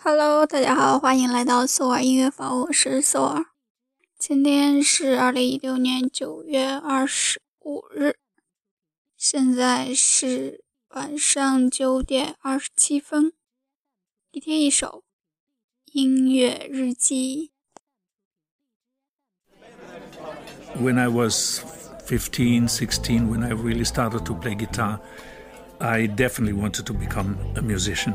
Hello，大家好，欢迎来到索尔音乐房，我是索尔。今天是二零一六年九月二十五日，现在是晚上九点二十七分。一天一首音乐日记。When I was fifteen, sixteen, when I really started to play guitar, I definitely wanted to become a musician.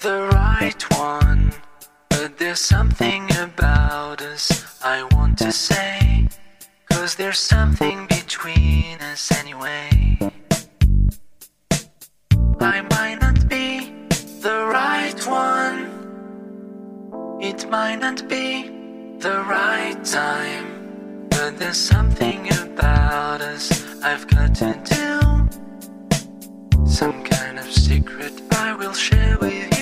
the right one, but there's something about us I want to say. Cause there's something between us anyway. I might not be the right one, it might not be the right time, but there's something about us I've got to do. Some kind of secret I will share with you.